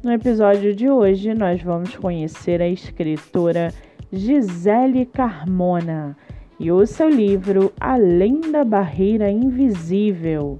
No episódio de hoje, nós vamos conhecer a escritora Gisele Carmona e o seu livro Além da Barreira Invisível.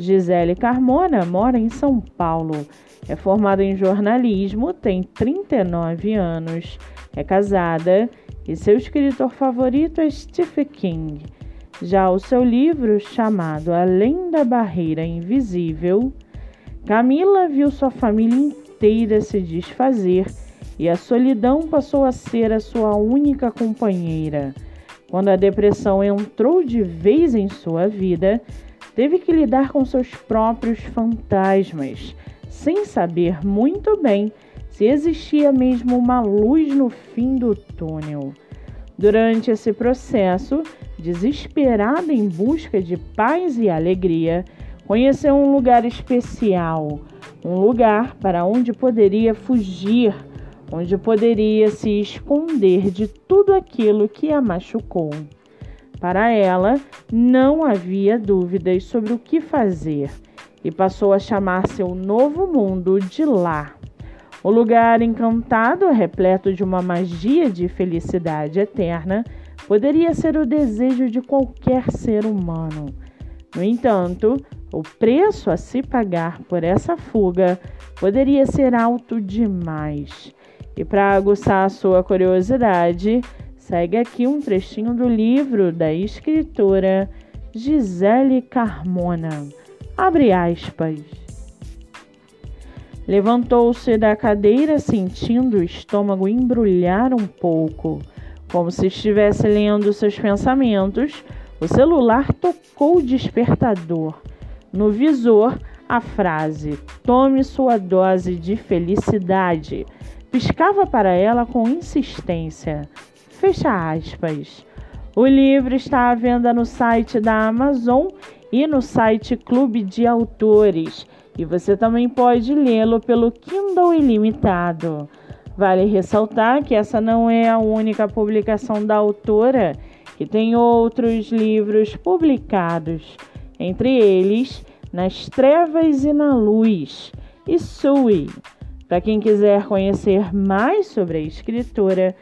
Gisele Carmona mora em São Paulo, é formada em jornalismo, tem 39 anos, é casada e seu escritor favorito é Stephen King. Já o seu livro, chamado Além da Barreira Invisível, Camila viu sua família inteira se desfazer e a solidão passou a ser a sua única companheira. Quando a depressão entrou de vez em sua vida, teve que lidar com seus próprios fantasmas, sem saber muito bem se existia mesmo uma luz no fim do túnel. Durante esse processo, desesperada em busca de paz e alegria, conheceu um lugar especial, um lugar para onde poderia fugir, onde poderia se esconder de tudo aquilo que a machucou. Para ela, não havia dúvidas sobre o que fazer e passou a chamar seu novo mundo de lar. O lugar encantado, repleto de uma magia de felicidade eterna, poderia ser o desejo de qualquer ser humano. No entanto, o preço a se pagar por essa fuga poderia ser alto demais. E para aguçar a sua curiosidade, segue aqui um trechinho do livro da escritora Gisele Carmona. Abre aspas. Levantou-se da cadeira sentindo o estômago embrulhar um pouco, como se estivesse lendo seus pensamentos. O celular tocou o despertador no visor, a frase Tome sua dose de felicidade piscava para ela com insistência. Fecha aspas. O livro está à venda no site da Amazon e no site Clube de Autores, e você também pode lê-lo pelo Kindle Ilimitado. Vale ressaltar que essa não é a única publicação da autora, que tem outros livros publicados entre eles Nas Trevas e na Luz, e Sui. Para quem quiser conhecer mais sobre a escritora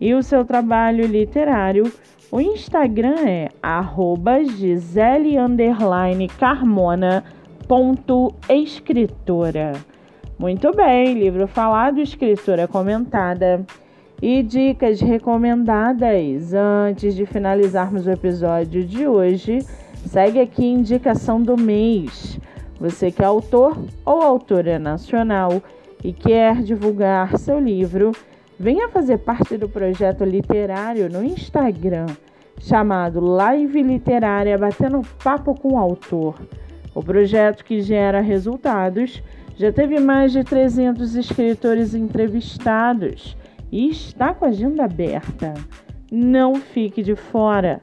e o seu trabalho literário, o Instagram é gisele_carmona.escritora. Muito bem, livro falado, escritora comentada e dicas recomendadas. Antes de finalizarmos o episódio de hoje, Segue aqui indicação do mês. Você que é autor ou autora nacional e quer divulgar seu livro, venha fazer parte do projeto literário no Instagram, chamado Live Literária Batendo Papo com o Autor. O projeto que gera resultados já teve mais de 300 escritores entrevistados e está com a agenda aberta. Não fique de fora.